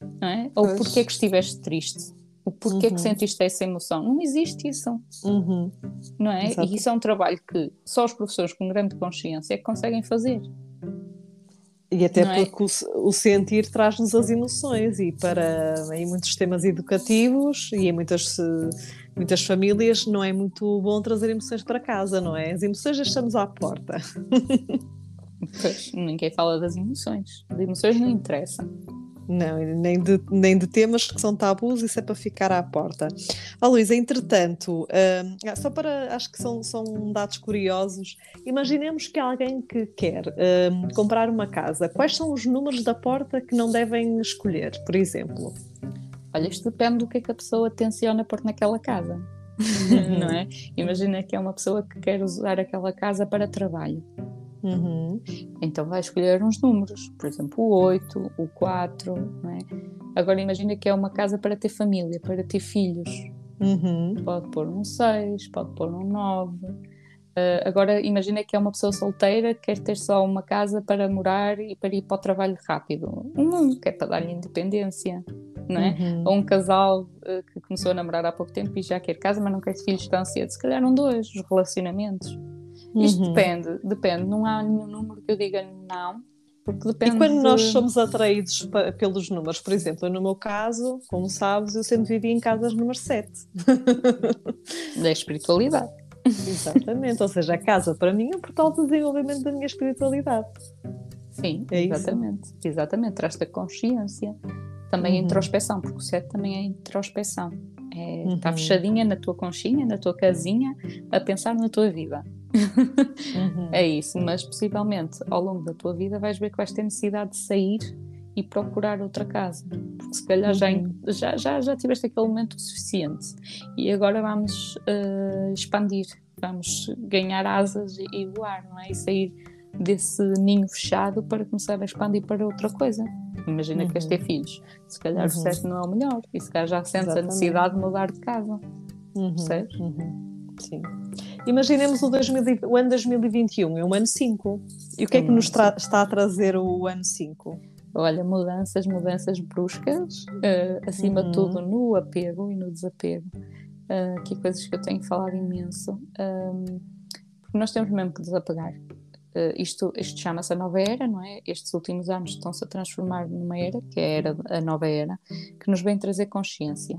Não é? Ou porquê é que estiveste triste? O porquê uhum. que sentiste essa emoção? Não existe isso. Uhum. Não é? Exato. E isso é um trabalho que só os professores com grande consciência é que conseguem fazer. E até é? porque o, o, sentir traz-nos as emoções e para em muitos sistemas educativos e em muitas, muitas famílias não é muito bom trazer emoções para casa, não é? As emoções deixamos à porta. [laughs] Pois, ninguém fala das emoções. As emoções não interessam. Não, nem de, nem de temas que são tabus, isso é para ficar à porta. Ó oh, Luísa, entretanto, uh, só para, acho que são, são dados curiosos, imaginemos que alguém que quer uh, comprar uma casa, quais são os números da porta que não devem escolher, por exemplo? Olha, isto depende do que é que a pessoa tenciona pôr naquela casa, [laughs] não é? Imagina que é uma pessoa que quer usar aquela casa para trabalho Uhum. Então vai escolher uns números, por exemplo, o 8, o 4. É? Agora imagina que é uma casa para ter família, para ter filhos. Uhum. Pode pôr um 6, pode pôr um 9. Uh, agora imagina que é uma pessoa solteira que quer ter só uma casa para morar e para ir para o trabalho rápido. Um, que é para dar-lhe independência. Não é? Uhum. Ou um casal uh, que começou a namorar há pouco tempo e já quer casa, mas não quer filhos tão cedo. Se calhar um dois, os relacionamentos. Isto uhum. depende, depende. Não há nenhum número que eu diga não, porque depende. E quando de... nós somos atraídos pelos números, por exemplo, no meu caso, como sabes, eu sempre vivi em casas número 7. [laughs] Da espiritualidade. Exatamente, ou seja, a casa para mim é um portal de desenvolvimento da minha espiritualidade. Sim, é exatamente. Isso? Exatamente, traz-te a consciência. Também uhum. a introspeção, porque o 7 também é introspeção. É, uhum. Está fechadinha na tua conchinha, na tua casinha, a pensar na tua vida. Uhum. É isso, mas possivelmente ao longo da tua vida vais ver que vais ter necessidade de sair e procurar outra casa, porque se calhar uhum. já, já, já, já tiveste aquele momento suficiente e agora vamos uh, expandir, vamos ganhar asas e, e voar, não é? E sair desse ninho fechado para começar a expandir para outra coisa. Imagina uhum. que queres ter filhos, se calhar uhum. o sucesso não é o melhor e se calhar já sentes Exatamente. a necessidade de mudar de casa, uhum. percebes? Uhum. Sim. Imaginemos o, 2000, o, ano 2021, é um ano 5. E o que é que nos está a trazer o ano 5? Olha, mudanças, mudanças bruscas, uh, acima uhum. de tudo no apego e no desapego. Uh, que coisas que eu tenho falado imenso. Um, porque nós temos mesmo que desapegar. Uh, isto isto chama-se a nova era, não é? Estes últimos anos estão-se a transformar numa era, que é a, era, a nova era, que nos vem trazer consciência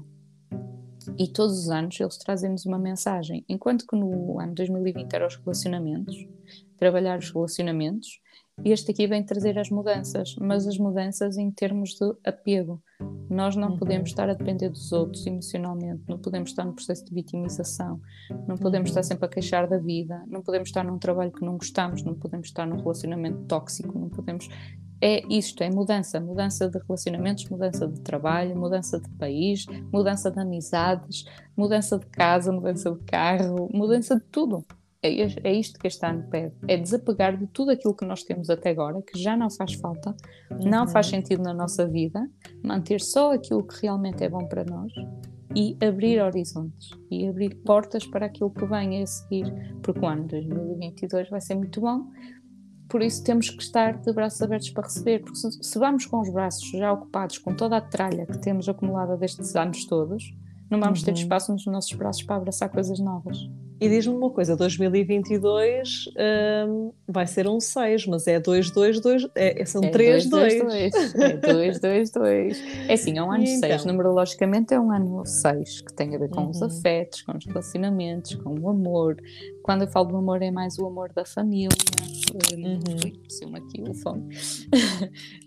e todos os anos eles trazem-nos uma mensagem. Enquanto que no ano 2020 eram os relacionamentos, trabalhar os relacionamentos, este aqui vem trazer as mudanças, mas as mudanças em termos de apego. Nós não uhum. podemos estar a depender dos outros emocionalmente, não podemos estar no processo de vitimização, não podemos uhum. estar sempre a queixar da vida, não podemos estar num trabalho que não gostamos, não podemos estar num relacionamento tóxico, não podemos é isto, é mudança, mudança de relacionamentos, mudança de trabalho, mudança de país, mudança de amizades, mudança de casa, mudança de carro, mudança de tudo. É, é isto que este ano pede, é desapegar de tudo aquilo que nós temos até agora, que já não faz falta, uhum. não faz sentido na nossa vida, manter só aquilo que realmente é bom para nós e abrir horizontes e abrir portas para aquilo que vem a seguir, porque o ano 2022 vai ser muito bom, por isso temos que estar de braços abertos para receber, porque se, se vamos com os braços já ocupados com toda a tralha que temos acumulada destes anos todos, não vamos uhum. ter espaço nos nossos braços para abraçar coisas novas. E diz-me uma coisa, 2022 um, vai ser um 6, mas é 222, é, são é 3, 2. 2. É [laughs] 222. É assim, é um ano 6, então? numerologicamente é um ano 6, que tem a ver com uhum. os afetos, com os relacionamentos, com o amor. Quando eu falo do amor é mais o amor da família, uhum. aqui o fome,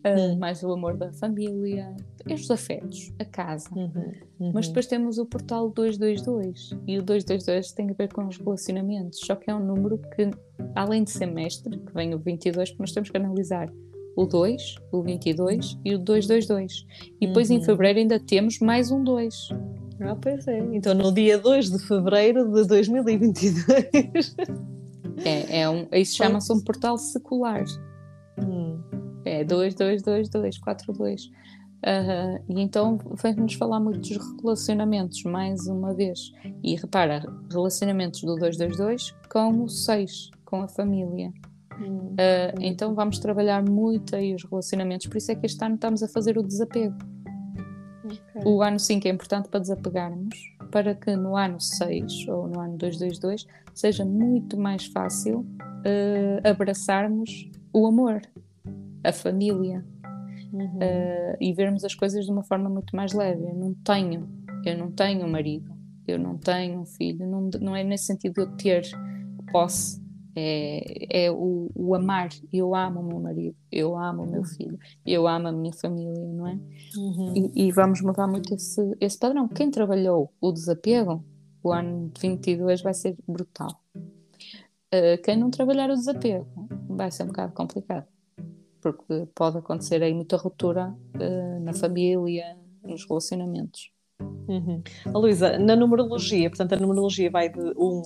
uh, [laughs] mais o amor da família, os afetos, a casa. Uhum. Uhum. Mas depois temos o portal 222 e o 222 tem a ver com os relacionamentos, só que é um número que, além de ser mestre, que vem o 22, nós temos que analisar o 2, o 22 e o 222. E depois em uhum. fevereiro ainda temos mais um 2. Ah, pois é. Então no dia 2 de fevereiro de 2022. É, é um, isso chama-se um portal secular. Hum. É 2222242. Uh, e então vem-nos falar muito dos relacionamentos, mais uma vez. E repara, relacionamentos do 222 com o 6, com a família. Hum. Uh, então vamos trabalhar muito aí os relacionamentos, por isso é que este ano estamos a fazer o desapego. Okay. O ano 5 é importante para desapegarmos, para que no ano 6 ou no ano 222 seja muito mais fácil uh, abraçarmos o amor, a família uhum. uh, e vermos as coisas de uma forma muito mais leve. Eu não tenho, eu não tenho um marido, eu não tenho um filho, não, não é nesse sentido de eu ter posse, é, é o, o, amar. Eu amo o meu marido, eu amo o meu filho, eu amo a minha família, não é? Uhum. E, e, vamos mudar muito esse, esse padrão. Quem trabalhou o desapego, o ano de 22 vai ser brutal. Uh, quem não trabalhar o desapego vai ser um bocado complicado porque pode acontecer aí muita ruptura uh, na família, nos relacionamentos. Uhum. Luísa, na numerologia, portanto, a numerologia vai de 1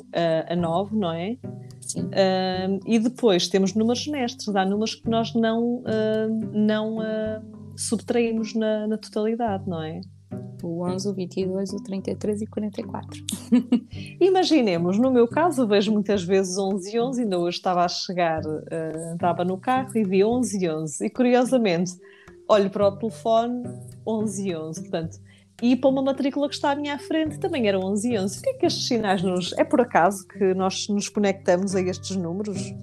a, a 9, não é? Sim. Uh, e depois temos números mestres, há números que nós não, uh, não subtraímos na, na totalidade, não é? o 11, o 22, o 33 e 44. [laughs] Imaginemos, no meu caso, vejo muitas vezes 11 e 11, ainda hoje estava a chegar, uh, estava no carro e vi 11 e 11, e curiosamente olho para o telefone 11 e 11, portanto, e para uma matrícula que está à minha frente também era 11 e 11. O que é que estes sinais nos... É por acaso que nós nos conectamos a estes números?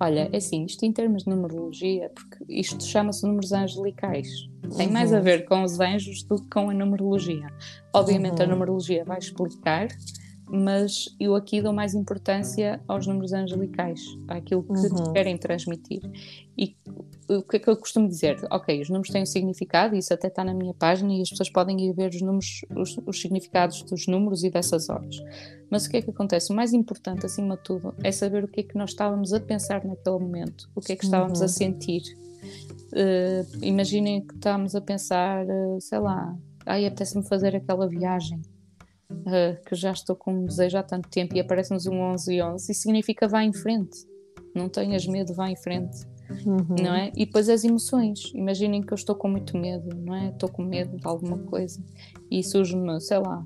Olha, é assim, isto em termos de numerologia, porque isto chama-se números angelicais. Tem uhum. mais a ver com os anjos do que com a numerologia. Obviamente uhum. a numerologia vai explicar, mas eu aqui dou mais importância aos números angelicais, àquilo que uhum. querem transmitir. E o que é que eu costumo dizer? Ok, os números têm um significado, isso até está na minha página e as pessoas podem ir ver os números, os, os significados dos números e dessas horas. Mas o que é que acontece? O mais importante, acima de tudo, é saber o que é que nós estávamos a pensar naquele momento, o que é que estávamos uhum. a sentir. Uh, imaginem que estávamos a pensar, uh, sei lá, ai, apetece-me fazer aquela viagem uh, que já estou com um desejo há tanto tempo e aparece-nos um 11 e 11, isso significa vá em frente, não tenhas medo, vá em frente. Uhum. Não é? E depois as emoções. Imaginem que eu estou com muito medo, não é? Estou com medo de alguma coisa e surge-me, sei lá,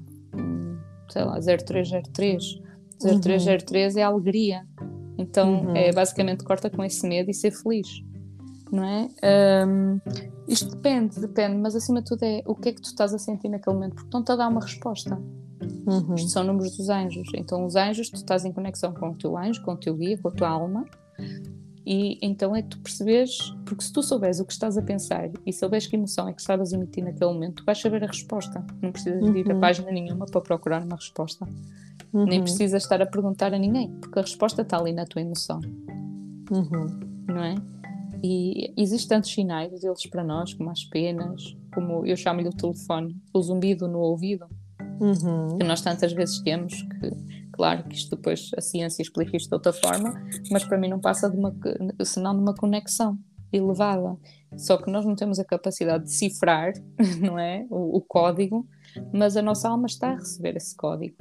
sei lá, 0303. 0303 uhum. é alegria. Então uhum. é basicamente corta com esse medo e ser feliz. Não é? Um, isto depende, depende, mas acima de tudo é o que é que tu estás a sentir naquele momento, porque estão-te a dar uma resposta. Uhum. Isto são números dos anjos. Então, os anjos, tu estás em conexão com o teu anjo, com o teu guia, com a tua alma. E então é tu perceberes, porque se tu souberes o que estás a pensar e souberes que emoção é que estavas a emitir naquele momento, tu vais saber a resposta. Não precisas uhum. ir a página nenhuma para procurar uma resposta. Uhum. Nem precisas estar a perguntar a ninguém, porque a resposta está ali na tua emoção. Uhum. Não é? E existem tantos sinais deles para nós, como as penas, como eu chamo-lhe o telefone, o zumbido no ouvido, uhum. que nós tantas vezes temos, que claro que isto depois a ciência explica isto de outra forma, mas para mim não passa de uma, senão de uma conexão elevada. Só que nós não temos a capacidade de cifrar, [laughs] não é? O, o código, mas a nossa alma está a receber esse código.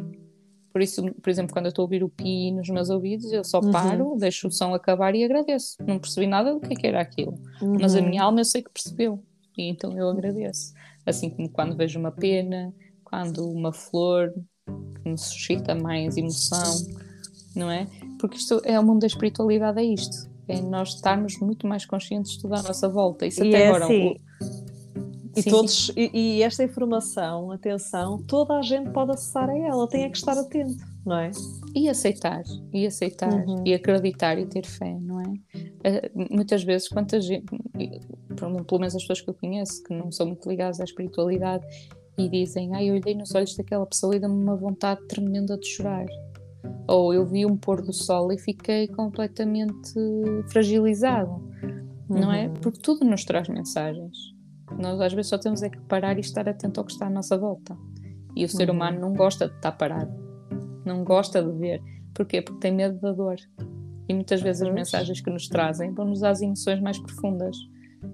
Por isso, por exemplo, quando eu estou a ouvir o pi nos meus ouvidos, eu só uhum. paro, deixo o som acabar e agradeço. Não percebi nada do que, é que era aquilo, uhum. mas a minha alma eu sei que percebeu e então eu agradeço. Assim como quando vejo uma pena, quando uma flor que me suscita mais emoção, não é? Porque isto é o mundo da espiritualidade, é isto. É nós estarmos muito mais conscientes de toda a nossa volta. Isso e até é agora. Assim, e, todos, e, e, esta informação, atenção, toda a gente pode acessar a ela, tem é que estar atento, não é? E aceitar, e aceitar, uhum. e acreditar e ter fé, não é? Uh, muitas vezes, quantas gente, pelo menos as pessoas que eu conheço, que não são muito ligadas à espiritualidade, e dizem, ai, eu olhei nos olhos daquela pessoa e dá-me uma vontade tremenda de chorar. Ou eu vi um pôr do sol e fiquei completamente fragilizado, uhum. não é? Uhum. Porque tudo nos traz mensagens. Nós às vezes só temos é que parar e estar atento ao que está à nossa volta. E o ser uhum. humano não gosta de estar parado, não gosta de ver. Porquê? Porque tem medo da dor. E muitas vezes as mensagens que nos trazem vão-nos às emoções mais profundas.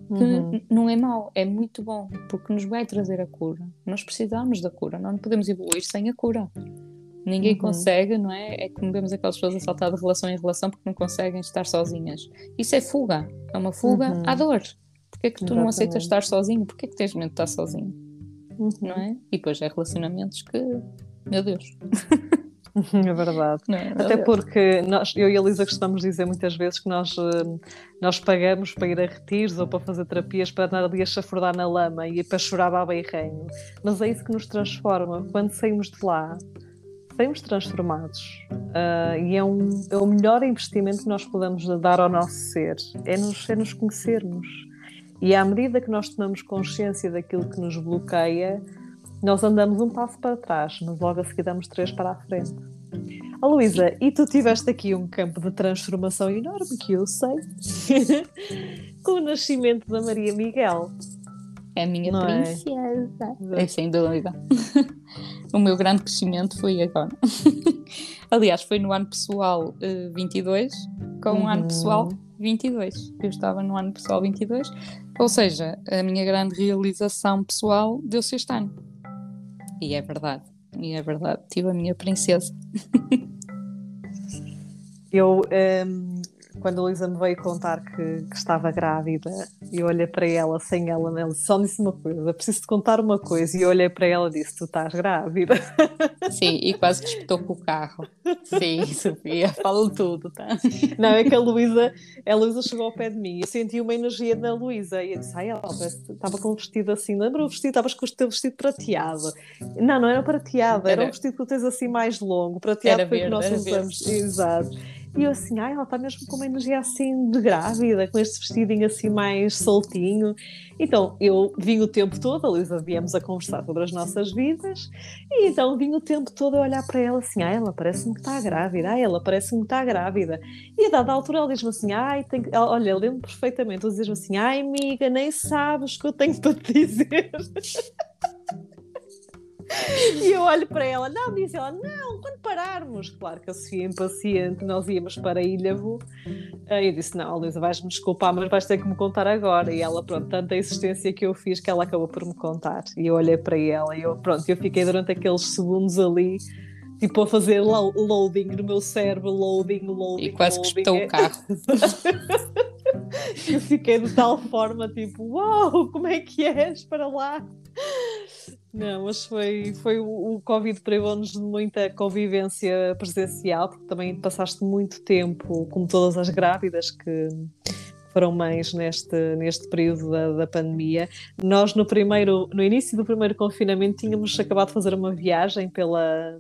Que uhum. não é mau, é muito bom, porque nos vai trazer a cura. Nós precisamos da cura, nós não podemos evoluir sem a cura. Ninguém uhum. consegue, não é? É como vemos aquelas pessoas a saltar de relação em relação porque não conseguem estar sozinhas. Isso é fuga, é uma fuga uhum. à dor. Porquê é que tu Exatamente. não aceitas estar sozinho? Porquê é que tens medo de estar sozinho? Uhum. Não é? E depois é relacionamentos que, meu Deus. [laughs] [laughs] É verdade. É? Até porque nós, eu e a Elisa costumamos dizer muitas vezes que nós, eh, nós pagamos para ir a retiros ou para fazer terapias para andar ali a chafurdar na lama e para chorar baba e reino. Mas é isso que nos transforma. Quando saímos de lá, saímos transformados. Uh, e é, um, é o melhor investimento que nós podemos dar ao nosso ser. É nos, é nos conhecermos. E à medida que nós tomamos consciência daquilo que nos bloqueia, nós andamos um passo para trás, mas logo a seguir damos três para a frente. Oh, Luísa, e tu tiveste aqui um campo de transformação enorme, que eu sei, [laughs] com o nascimento da Maria Miguel. É a minha Não é? princesa. É? é sem dúvida. [laughs] o meu grande crescimento foi agora. [laughs] Aliás, foi no ano pessoal uh, 22, com o uhum. ano pessoal 22. Eu estava no ano pessoal 22, ou seja, a minha grande realização pessoal deu-se este ano. E é verdade, e é verdade, tive a minha princesa. [laughs] Eu, um, quando a Luísa me veio contar que, que, estava grávida, eu olhei para ela sem ela, ela só disse uma coisa: preciso te contar uma coisa. E eu olhei para ela e disse: Tu estás grávida. [laughs] Sim, e quase que espetou com o carro. Sim, Sofia, falo tudo, tá? Não, é que a Luísa, a Luísa chegou ao pé de mim e senti uma energia na Luísa. E eu disse: Ai, ela estava com um vestido assim, lembra o vestido? Estavas com o teu vestido prateado. Não, não era prateado, era, era um vestido que tu tens assim mais longo, prateado era foi verde, que nós usamos. Verde. Exato. E eu assim, ai, ela está mesmo com uma energia assim de grávida, com este vestidinho assim mais soltinho. Então, eu vim o tempo todo, a Luísa viemos a conversar sobre as nossas vidas, e então vim o tempo todo a olhar para ela assim, ai, ela parece-me que está grávida, ai, ela parece-me que está grávida. E a dada altura ela diz-me assim, ai, olha, eu lembro perfeitamente, ela diz-me assim, ai, amiga, nem sabes o que eu tenho para te dizer. [laughs] E eu olho para ela, não, diz ela, não, quando pararmos, claro que a Sofia impaciente, nós íamos para Ilhavo, eu disse, não, Luísa, vais-me desculpar, mas vais ter que me contar agora, e ela, pronto, tanta insistência que eu fiz que ela acabou por me contar, e eu olhei para ela, e eu, pronto, eu fiquei durante aqueles segundos ali, tipo a fazer loading no meu cérebro, loading, loading, E quase loading. que espetou o carro. [laughs] eu fiquei de tal forma, tipo, uau, como é que és para lá? Não, mas foi, foi o, o Covid privou-nos de muita convivência presencial, porque também passaste muito tempo, como todas as grávidas que foram mães neste, neste período da, da pandemia. Nós, no, primeiro, no início do primeiro confinamento, tínhamos acabado de fazer uma viagem pela,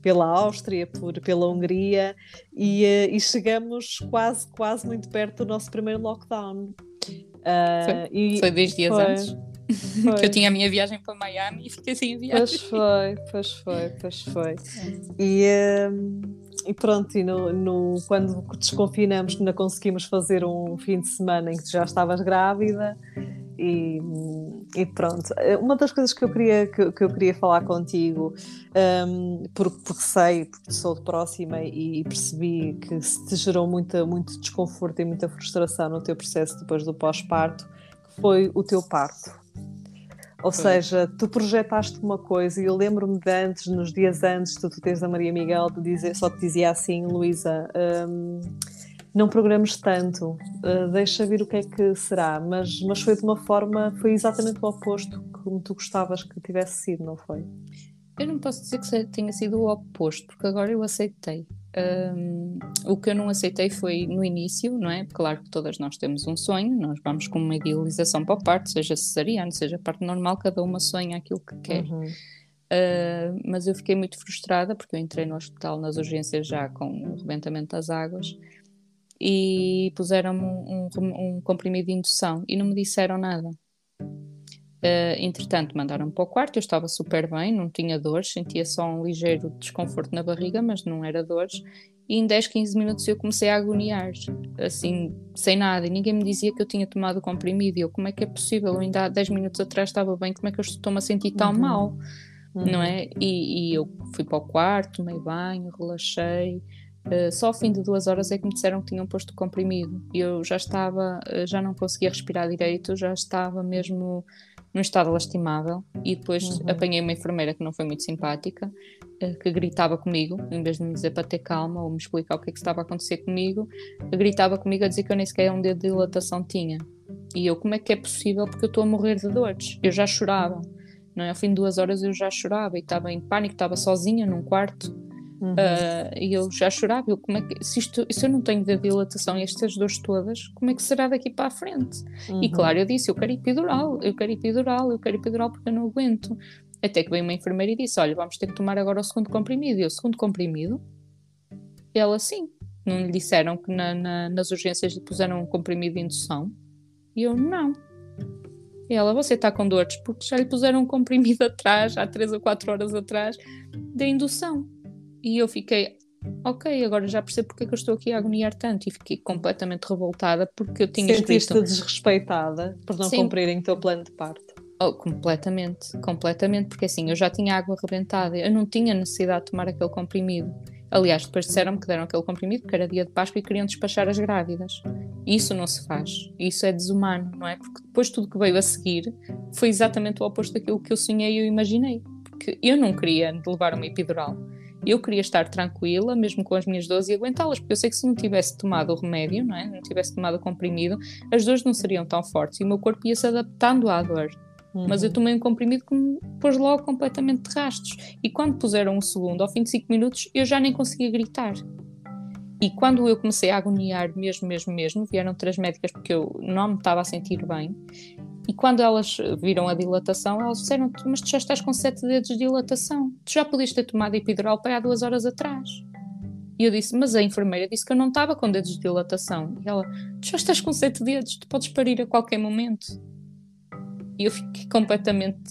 pela Áustria, por, pela Hungria, e, eh, e chegamos quase, quase muito perto do nosso primeiro lockdown. Uh, foi, foi dois dias foi, antes [laughs] que eu tinha a minha viagem para Miami e fiquei sem a viagem. Pois foi, pois foi, pois foi. E, um, e pronto, e no, no, quando desconfinamos, ainda conseguimos fazer um fim de semana em que tu já estavas grávida. E, e, pronto, uma das coisas que eu queria, que, que eu queria falar contigo, um, porque, porque, sei, porque sou de próxima e, percebi que se te gerou muita, muito desconforto e muita frustração no teu processo depois do pós-parto, foi o teu parto. Ou seja, tu projetaste uma coisa e eu lembro-me de antes, nos dias antes de tu teres a Maria Miguel, de dizer, só te dizia assim, Luísa, um, não programes tanto, uh, deixa ver o que é que será, mas, mas foi de uma forma, foi exatamente o oposto como tu gostavas que tivesse sido, não foi? Eu não posso dizer que tenha sido o oposto, porque agora eu aceitei. Um, o que eu não aceitei foi no início, não é? Claro que todas nós temos um sonho, nós vamos com uma idealização para o parto, seja cesariano, seja parte normal, cada uma sonha aquilo que quer. Uhum. Uh, mas eu fiquei muito frustrada porque eu entrei no hospital nas urgências já com o rebentamento das águas e puseram-me um, um, um, comprimido de indução e não me disseram nada. Uh, entretanto, mandaram-me para o quarto, eu estava super bem, não tinha dores, sentia só um ligeiro desconforto na barriga, mas não era dores. E em 10, 15 minutos eu comecei a agoniar, assim, sem nada, e ninguém me dizia que eu tinha tomado o comprimido. E eu, como é que é possível? Eu ainda há 10 minutos atrás estava bem, como é que eu estou-me a sentir tão uhum. mal? uhum. não é? E, e, eu fui para o quarto, tomei banho, relaxei. Uh, só ao fim de duas horas é que me disseram que tinham posto o comprimido. E eu já estava, uh, já não conseguia respirar direito, já estava mesmo num estado lastimável. E depois uhum. apanhei uma enfermeira que não foi muito simpática, uh, que gritava comigo, em vez de me dizer para ter calma ou me explicar o que é que estava a acontecer comigo, gritava comigo a dizer que eu nem sequer um dedo de dilatação tinha. E eu, como é que é possível? Porque eu estou a morrer de dores. Eu já chorava não é? Ao fim de duas horas eu já chorava e estava em pânico, estava sozinha num quarto uhum. uh, e eu já chorava. Eu, como é que, se, isto, se eu não tenho de dilatação e estas dores todas, como é que será daqui para a frente? Uhum. E claro, eu disse: eu quero epidural, eu quero epidural, eu quero epidural porque eu não aguento. Até que veio uma enfermeira e disse: Olha, vamos ter que tomar agora o segundo comprimido. E eu, segundo comprimido? E ela, sim. Não lhe disseram que na, na, nas urgências lhe puseram um comprimido de indução? E eu, não. E ela, você está com dores porque já lhe puseram um comprimido [laughs] atrás, há 3 ou 4 horas atrás, da indução. E eu fiquei, ok, agora já percebo porque é que eu estou aqui a agoniar tanto. E fiquei completamente revoltada porque eu tinha Sentiste escrito... desrespeitada por não Sim. cumprirem o teu plano de parto. Oh, completamente, completamente, porque assim, eu já tinha água arrebentada, eu não tinha necessidade de tomar aquele comprimido. Aliás, depois disseram-me que deram aquele comprimido porque era dia de Páscoa e queriam despachar as grávidas. Isso não se faz. Isso é desumano, não é? Porque depois tudo que veio a seguir foi exatamente o oposto daquilo que eu sonhei e eu imaginei. Porque eu não queria levar uma epidural. Eu queria estar tranquila, mesmo com as minhas dores, e aguentá-las, porque eu sei que se não tivesse tomado o remédio, não é? não tivesse tomado o comprimido, as dores não seriam tão fortes e o meu corpo ia se adaptando à dor. Uhum. Mas eu tomei um comprimido que me pôs logo completamente de rastros. E quando puseram o segundo, ao fim de 5 minutos, eu já nem conseguia gritar. E quando eu comecei a agoniar mesmo, mesmo, mesmo, vieram três médicas porque eu não me estava a sentir bem. E quando elas viram a dilatação, elas disseram: Mas tu já estás com sete dedos de dilatação. Tu já podias ter tomado epidural para há duas horas atrás. E eu disse: Mas a enfermeira disse que eu não estava com dedos de dilatação. E ela: Tu já estás com sete dedos, tu podes parir a qualquer momento. E eu fiquei completamente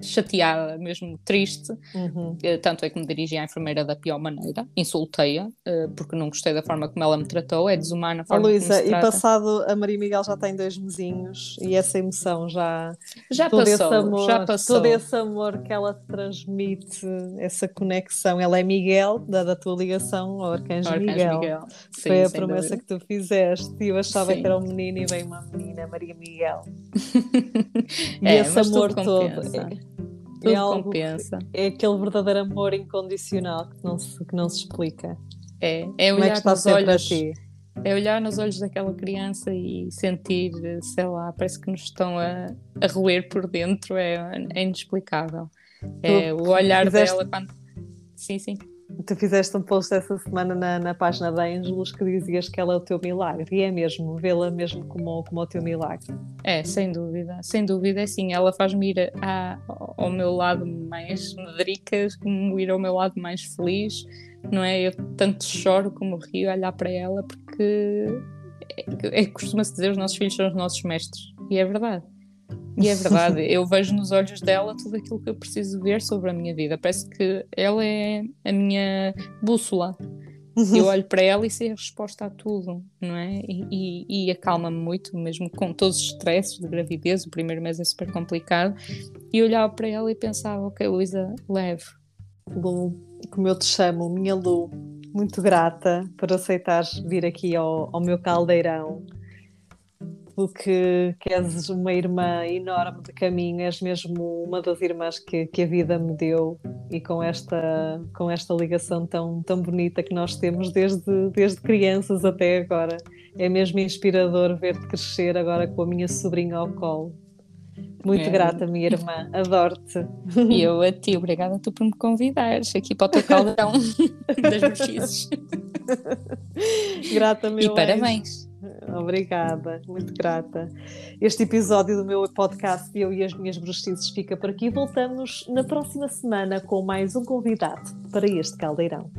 chateada, mesmo triste. Uhum. Eh, tanto é que me dirigi à enfermeira da pior maneira, insultei-a, eh, porque não gostei da forma como ela me tratou, é desumana a forma oh, Luísa, e passado, a Maria Miguel já tem dois mesinhos e essa emoção já. Já todo passou, esse amor, já passou. Todo esse amor que ela transmite, essa conexão. Ela é Miguel, da, da tua ligação ao Arcanjo, Arcanjo Miguel. Miguel. Sim, Foi a promessa dúvida. que tu fizeste e eu achava Sim. que era um menino e veio uma menina, Maria Miguel. [laughs] e é, esse amor todo. É, tudo é algo compensa. É aquele verdadeiro amor incondicional que não se, que não se explica. É, é olhar é nos olhos. É olhar nos olhos daquela criança e sentir, sei lá, parece que nos estão a, a roer por dentro, é, é inexplicável. É, o olhar fizeste... dela quando. Sim, sim. Tu fizeste um post essa semana na, na página da Ângelos que dizias que ela é o teu milagre, e é mesmo, vê-la mesmo como, como o teu milagre. É, sem dúvida, sem dúvida, é sim, ela faz-me ir a, ao meu lado mais medricas, como ir ao meu lado mais feliz, não é? Eu tanto choro como rio a olhar para ela, porque é, é costuma-se dizer os nossos filhos são os nossos mestres, e é verdade. E é verdade, eu vejo nos olhos dela tudo aquilo que eu preciso ver sobre a minha vida. Parece que ela é a minha bússola. Eu olho para ela e sei a resposta a tudo, não é? E, e, e acalma-me muito, mesmo com todos os stresses de gravidez. O primeiro mês é super complicado. E olhava para ela e pensava: Ok, Luísa, leve. Lu, como eu te chamo, minha Lu, muito grata por aceitares vir aqui ao, ao meu caldeirão porque que és uma irmã enorme de caminho, és mesmo uma das irmãs que, que a vida me deu e com esta, com esta ligação tão, tão bonita que nós temos desde, desde crianças até agora. É mesmo inspirador ver-te crescer agora com a minha sobrinha ao colo. Muito é. grata, minha irmã, adoro-te. E eu a ti, obrigada tu por me convidares aqui para o teu caldeirão [laughs] das mexizes. Grata, meu E parabéns. Obrigada, muito grata. Este episódio do meu podcast Eu e as Minhas Bruxices fica por aqui. Voltamos na próxima semana com mais um convidado para este caldeirão.